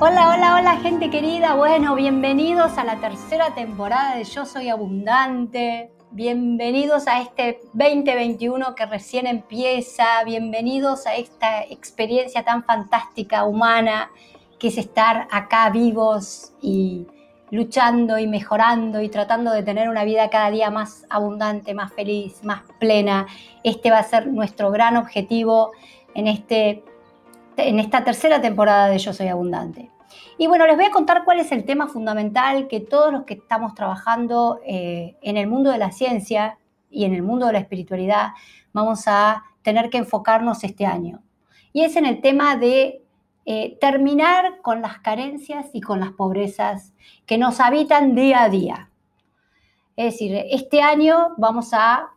Hola, hola, hola gente querida. Bueno, bienvenidos a la tercera temporada de Yo Soy Abundante. Bienvenidos a este 2021 que recién empieza. Bienvenidos a esta experiencia tan fantástica, humana, que es estar acá vivos y luchando y mejorando y tratando de tener una vida cada día más abundante, más feliz, más plena. Este va a ser nuestro gran objetivo en este en esta tercera temporada de Yo Soy Abundante. Y bueno, les voy a contar cuál es el tema fundamental que todos los que estamos trabajando eh, en el mundo de la ciencia y en el mundo de la espiritualidad vamos a tener que enfocarnos este año. Y es en el tema de eh, terminar con las carencias y con las pobrezas que nos habitan día a día. Es decir, este año vamos a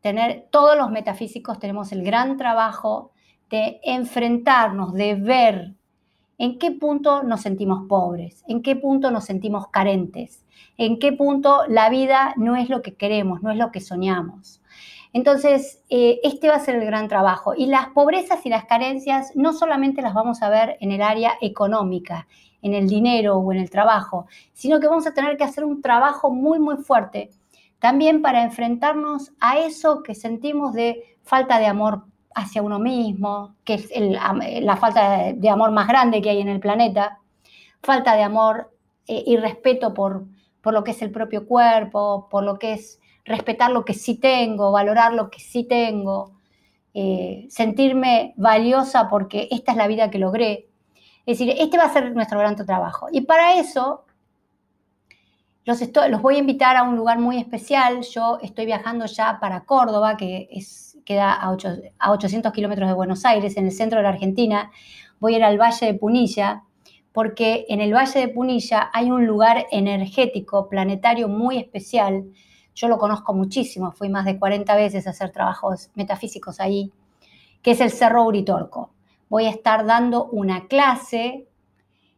tener, todos los metafísicos tenemos el gran trabajo de enfrentarnos, de ver en qué punto nos sentimos pobres, en qué punto nos sentimos carentes, en qué punto la vida no es lo que queremos, no es lo que soñamos. Entonces, eh, este va a ser el gran trabajo. Y las pobrezas y las carencias no solamente las vamos a ver en el área económica, en el dinero o en el trabajo, sino que vamos a tener que hacer un trabajo muy, muy fuerte también para enfrentarnos a eso que sentimos de falta de amor hacia uno mismo, que es la falta de amor más grande que hay en el planeta, falta de amor eh, y respeto por, por lo que es el propio cuerpo, por lo que es respetar lo que sí tengo, valorar lo que sí tengo, eh, sentirme valiosa porque esta es la vida que logré. Es decir, este va a ser nuestro gran trabajo. Y para eso los, los voy a invitar a un lugar muy especial. Yo estoy viajando ya para Córdoba, que es queda a, 800 kilómetros de Buenos Aires, en el centro de la Argentina. Voy a ir al Valle de Punilla, porque en el Valle de Punilla hay un lugar energético, planetario muy especial. Yo lo conozco muchísimo, fui más de 40 veces a hacer trabajos metafísicos ahí, que es el Cerro Uritorco. Voy a estar dando una clase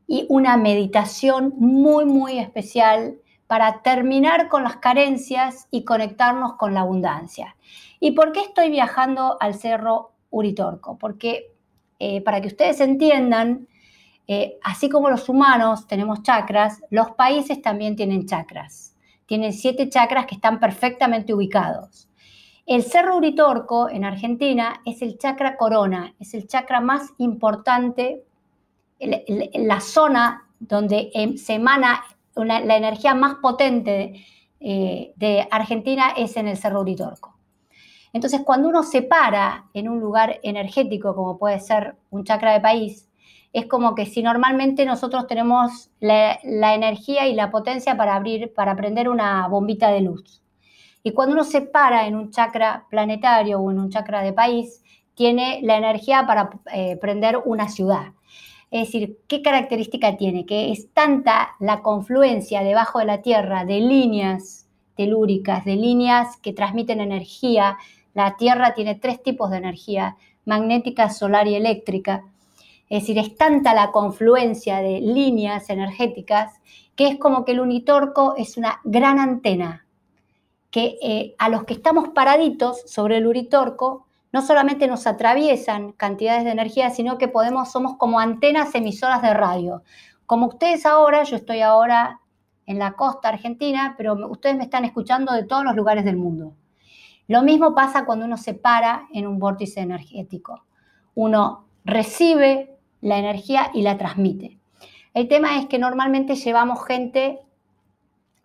y una meditación muy, muy especial para terminar con las carencias y conectarnos con la abundancia. ¿Y por qué estoy viajando al Cerro Uritorco? Porque eh, para que ustedes entiendan, eh, así como los humanos tenemos chakras, los países también tienen chakras. Tienen siete chakras que están perfectamente ubicados. El Cerro Uritorco en Argentina es el chakra corona, es el chakra más importante, la zona donde em, se emana la energía más potente eh, de Argentina es en el Cerro Uritorco. Entonces, cuando uno se para en un lugar energético, como puede ser un chakra de país, es como que si normalmente nosotros tenemos la, energía y la potencia para abrir, para prender una bombita de luz. Y cuando uno se para en un chakra planetario o en un chakra de país, tiene la energía para eh, prender una ciudad. Es decir, ¿qué característica tiene? Que es tanta la confluencia debajo de la Tierra de líneas telúricas, de líneas que transmiten energía, la Tierra tiene tres tipos de energía, magnética, solar y eléctrica. Es decir, es tanta la confluencia de líneas energéticas que es como que el unitorco es una gran antena que eh, a los que estamos paraditos sobre el unitorco no solamente nos atraviesan cantidades de energía, sino que podemos, somos como antenas emisoras de radio. Como ustedes ahora, yo estoy ahora en la costa argentina, pero ustedes me están escuchando de todos los lugares del mundo. Lo mismo pasa cuando uno se para en un vórtice energético. Uno recibe la energía y la transmite. El tema es que normalmente llevamos gente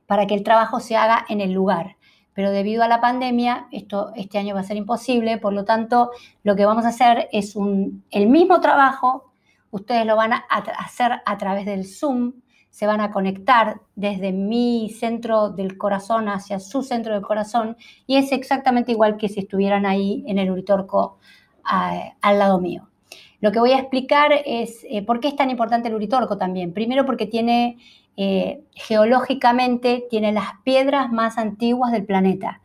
para que el trabajo se haga en el lugar, pero debido a la pandemia, esto este año va a ser imposible, por lo tanto, lo que vamos a hacer es un, el mismo trabajo, ustedes lo van a hacer a través del Zoom, se van a conectar desde mi centro del corazón hacia su centro del corazón y es exactamente igual que si estuvieran ahí en el Uritorco al lado mío. Lo que voy a explicar es eh, por qué es tan importante el Uritorco también. Primero porque tiene, eh, geológicamente, tiene las piedras más antiguas del planeta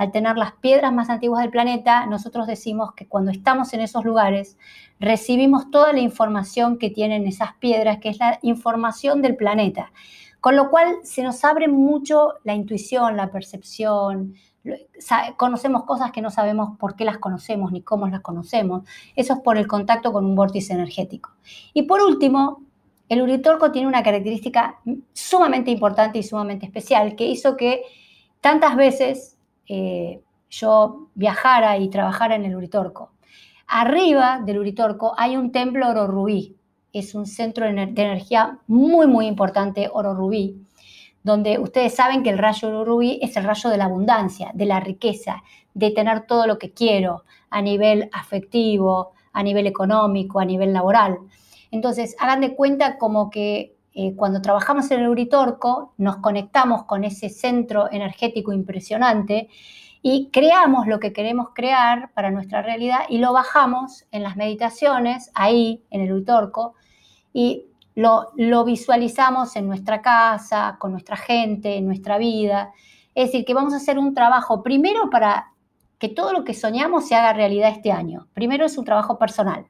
al tener las piedras más antiguas del planeta, nosotros decimos que cuando estamos en esos lugares, recibimos toda la información que tienen esas piedras, que es la información del planeta. Con lo cual se nos abre mucho la intuición, la percepción, conocemos cosas que no sabemos por qué las conocemos ni cómo las conocemos. Eso es por el contacto con un vórtice energético. Y por último, el Uritorco tiene una característica sumamente importante y sumamente especial que hizo que tantas veces eh, yo viajara y trabajara en el Uritorco. Arriba del Uritorco hay un templo oro rubí, es un centro de energía muy, muy importante, oro rubí, donde ustedes saben que el rayo oro rubí es el rayo de la abundancia, de la riqueza, de tener todo lo que quiero a nivel afectivo, a nivel económico, a nivel laboral. Entonces, hagan de cuenta como que eh, cuando trabajamos en el Uritorco, nos conectamos con ese centro energético impresionante y creamos lo que queremos crear para nuestra realidad y lo bajamos en las meditaciones, ahí en el Uritorco, y lo, lo visualizamos en nuestra casa, con nuestra gente, en nuestra vida. Es decir, que vamos a hacer un trabajo primero para que todo lo que soñamos se haga realidad este año. Primero es un trabajo personal.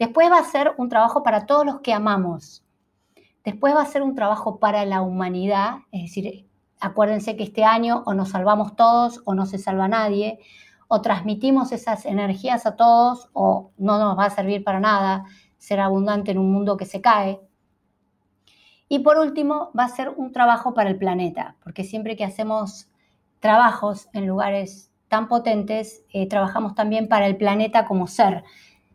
Después va a ser un trabajo para todos los que amamos. Después va a ser un trabajo para la humanidad, es decir, acuérdense que este año o nos salvamos todos o no se salva nadie, o transmitimos esas energías a todos o no nos va a servir para nada ser abundante en un mundo que se cae. Y por último, va a ser un trabajo para el planeta, porque siempre que hacemos trabajos en lugares tan potentes, eh, trabajamos también para el planeta como ser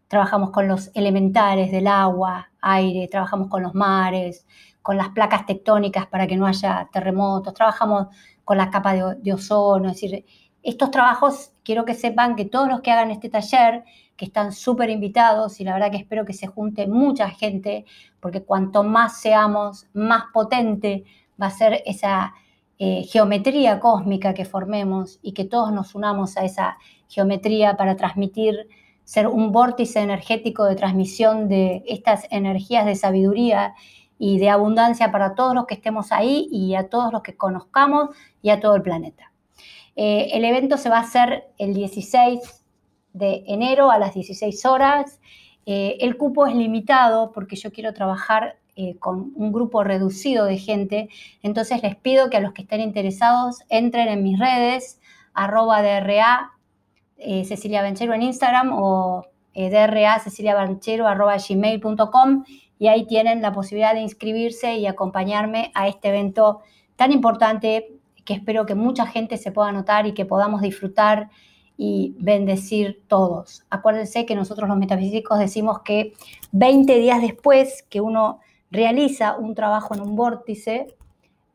trabajamos con los elementales del agua, aire, trabajamos con los mares, con las placas tectónicas para que no haya terremotos, trabajamos con la capa de, ozono, es decir, estos trabajos quiero que sepan que todos los que hagan este taller, que están súper invitados y la verdad que espero que se junte mucha gente, porque cuanto más seamos, más potente va a ser esa eh, geometría cósmica que formemos y que todos nos unamos a esa geometría para transmitir ser un vórtice energético de transmisión de estas energías de sabiduría y de abundancia para todos los que estemos ahí y a todos los que conozcamos y a todo el planeta. Eh, el evento se va a hacer el 16 de enero a las 16 horas. Eh, el cupo es limitado porque yo quiero trabajar eh, con un grupo reducido de gente. Entonces les pido que a los que estén interesados entren en mis redes, arroba DRA eh, Cecilia Banchero en Instagram o eh, gmail.com y ahí tienen la posibilidad de inscribirse y acompañarme a este evento tan importante que espero que mucha gente se pueda anotar y que podamos disfrutar y bendecir todos. Acuérdense que nosotros los metafísicos decimos que 20 días después que uno realiza un trabajo en un vórtice,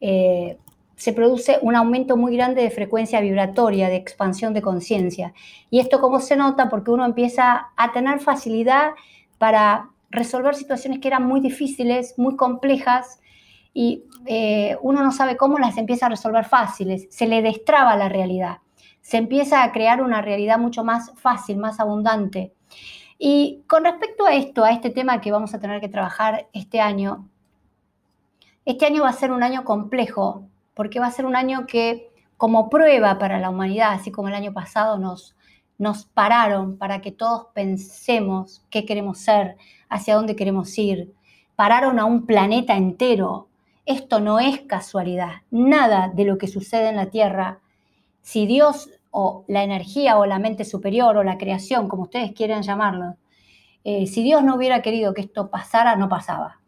eh, se produce un aumento muy grande de frecuencia vibratoria, de expansión de conciencia. Y esto cómo se nota porque uno empieza a tener facilidad para resolver situaciones que eran muy difíciles, muy complejas, y eh, uno no sabe cómo las empieza a resolver fáciles, se le destraba la realidad, se empieza a crear una realidad mucho más fácil, más abundante. Y con respecto a esto, a este tema que vamos a tener que trabajar este año, este año va a ser un año complejo porque va a ser un año que como prueba para la humanidad, así como el año pasado nos, nos pararon para que todos pensemos qué queremos ser, hacia dónde queremos ir, pararon a un planeta entero. Esto no es casualidad, nada de lo que sucede en la Tierra, si Dios o la energía o la mente superior o la creación, como ustedes quieran llamarlo, eh, si Dios no hubiera querido que esto pasara, no pasaba.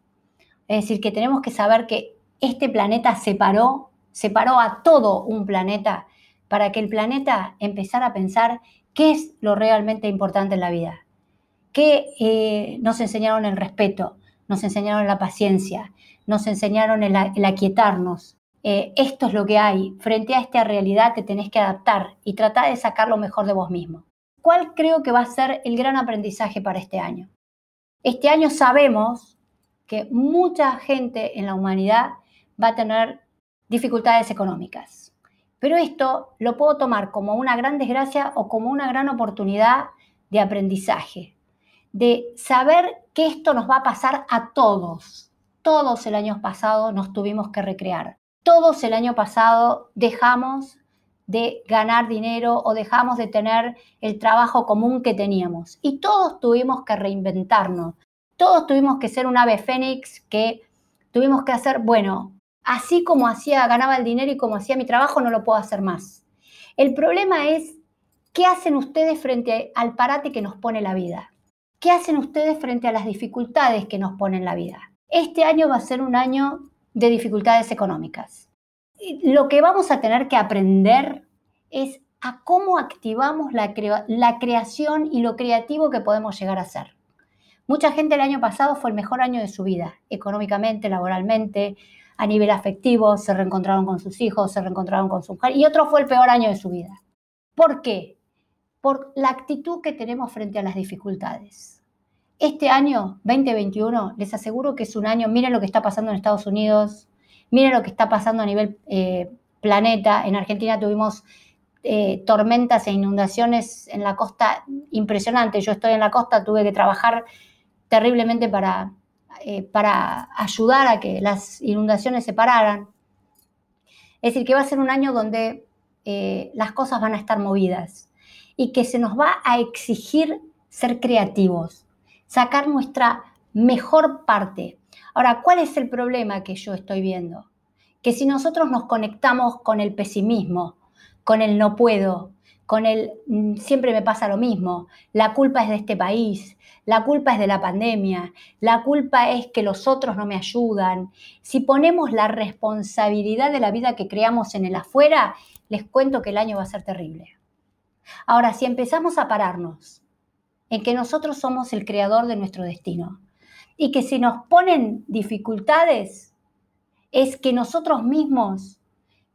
Es decir, que tenemos que saber que este planeta se paró separó a todo un planeta para que el planeta empezara a pensar qué es lo realmente importante en la vida. ¿Qué eh, nos enseñaron el respeto? Nos enseñaron la paciencia, nos enseñaron el, aquietarnos. Eh, esto es lo que hay. Frente a esta realidad te tenés que adaptar y tratar de sacar lo mejor de vos mismo. ¿Cuál creo que va a ser el gran aprendizaje para este año? Este año sabemos que mucha gente en la humanidad va a tener dificultades económicas. Pero esto lo puedo tomar como una gran desgracia o como una gran oportunidad de aprendizaje, de saber que esto nos va a pasar a todos. Todos el año pasado nos tuvimos que recrear. Todos el año pasado dejamos de ganar dinero o dejamos de tener el trabajo común que teníamos. Y todos tuvimos que reinventarnos. Todos tuvimos que ser un ave fénix que tuvimos que hacer, bueno, así como hacía, ganaba el dinero y como hacía mi trabajo, no lo puedo hacer más. El problema es, ¿qué hacen ustedes frente al parate que nos pone la vida? ¿Qué hacen ustedes frente a las dificultades que nos pone la vida? Este año va a ser un año de dificultades económicas. Lo que vamos a tener que aprender es a cómo activamos la, la creación y lo creativo que podemos llegar a ser. Mucha gente el año pasado fue el mejor año de su vida, económicamente, laboralmente, a nivel afectivo, se reencontraron con sus hijos, se reencontraron con su mujer, y otro fue el peor año de su vida. ¿Por qué? Por la actitud que tenemos frente a las dificultades. Este año 2021, les aseguro que es un año, miren lo que está pasando en Estados Unidos, miren lo que está pasando a nivel eh, planeta. En Argentina tuvimos eh, tormentas e inundaciones en la costa impresionantes. Yo estoy en la costa, tuve que trabajar terriblemente para, eh, para ayudar a que las inundaciones se pararan. Es decir, que va a ser un año donde eh, las cosas van a estar movidas y que se nos va a exigir ser creativos, sacar nuestra mejor parte. Ahora, ¿cuál es el problema que yo estoy viendo? Que si nosotros nos conectamos con el pesimismo, con el no puedo, con el mm, siempre me pasa lo mismo, la culpa es de este país, la culpa es de la pandemia, la culpa es que los otros no me ayudan. Si ponemos la responsabilidad de la vida que creamos en el afuera, les cuento que el año va a ser terrible. Ahora, si empezamos a pararnos en que nosotros somos el creador de nuestro destino y que si nos ponen dificultades, es que nosotros mismos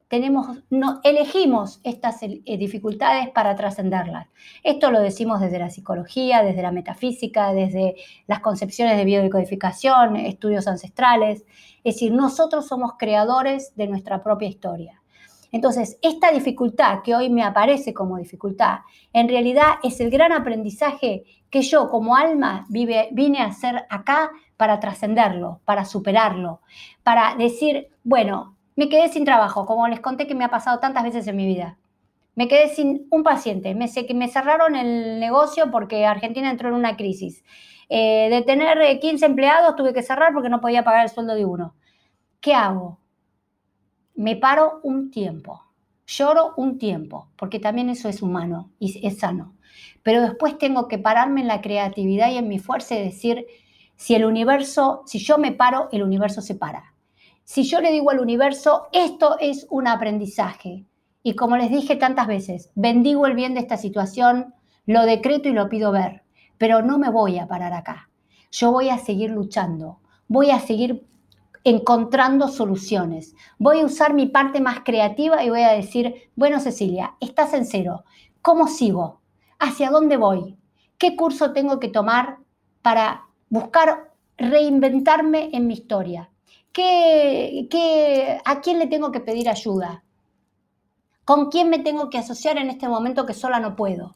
tenemos, no, elegimos estas eh, dificultades para trascenderlas. Esto lo decimos desde la psicología, desde la metafísica, desde las concepciones de biodecodificación, estudios ancestrales. Es decir, nosotros somos creadores de nuestra propia historia. Entonces, esta dificultad que hoy me aparece como dificultad, en realidad es el gran aprendizaje que yo como alma vine a hacer acá para trascenderlo, para superarlo, para decir, bueno, me quedé sin trabajo, como les conté que me ha pasado tantas veces en mi vida. Me quedé sin un paciente, me, me cerraron el negocio porque Argentina entró en una crisis. Eh, de tener 15 eh, empleados tuve que cerrar porque no podía pagar el sueldo de uno. ¿Qué hago? Me paro un tiempo, lloro un tiempo, porque también eso es humano y es sano. Pero después tengo que pararme en la creatividad y en mi fuerza y decir, si el universo, si yo me paro, el universo se para si yo le digo al universo, esto es un aprendizaje, y como les dije tantas veces, bendigo el bien de esta situación, lo decreto y lo pido ver, pero no me voy a parar acá. Yo voy a seguir luchando, voy a seguir encontrando soluciones. Voy a usar mi parte más creativa y voy a decir, bueno Cecilia, estás en cero. ¿Cómo sigo? ¿Hacia dónde voy? ¿Qué curso tengo que tomar para buscar reinventarme en mi historia? A quién le tengo que pedir ayuda? ¿Con quién me tengo que asociar en este momento que sola no puedo?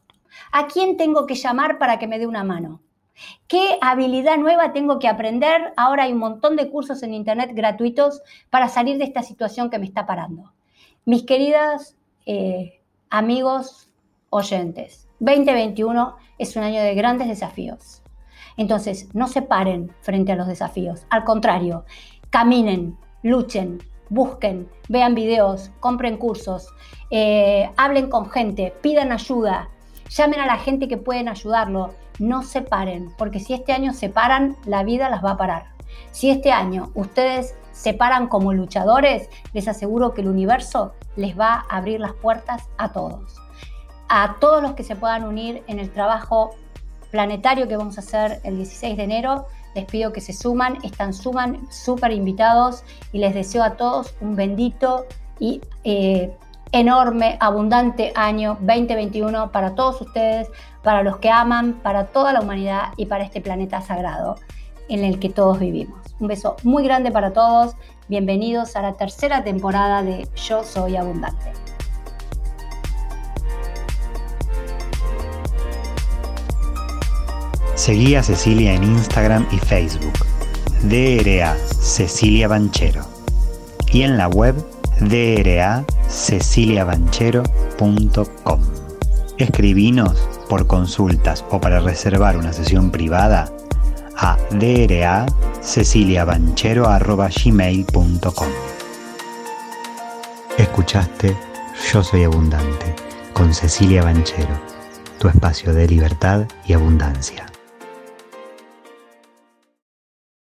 ¿A quién tengo que llamar para que me dé una mano? ¿Qué habilidad nueva tengo que aprender? Ahora hay un montón de cursos en Internet gratuitos para salir de esta situación que me está parando. Mis queridas eh, amigos oyentes, 2021 es un año de grandes desafíos. Entonces, no se paren frente a los desafíos. Al contrario, caminen, luchen, busquen, vean videos, compren cursos, eh, hablen con gente, pidan ayuda, llamen a la gente que pueden ayudarlo, no se paren, porque si este año se paran, la vida las va a parar. Si este año ustedes se paran como luchadores, les aseguro que el universo les va a abrir las puertas a todos. A todos los que se puedan unir en el trabajo planetario que vamos a hacer el 16 de enero, les pido que se suman, están suman, súper invitados y les deseo a todos un bendito y eh, enorme, abundante año 2021 para todos ustedes, para los que aman, para toda la humanidad y para este planeta sagrado en el que todos vivimos. Un beso muy grande para todos, bienvenidos a la tercera temporada de Yo Soy Abundante. Seguí a Cecilia en Instagram y Facebook, DRA Cecilia Banchero, y en la web draceciliabanchero.com. Escribinos por consultas o para reservar una sesión privada a draceciliabanchero.gmail.com Escuchaste Yo Soy Abundante con Cecilia Banchero, tu espacio de libertad y abundancia.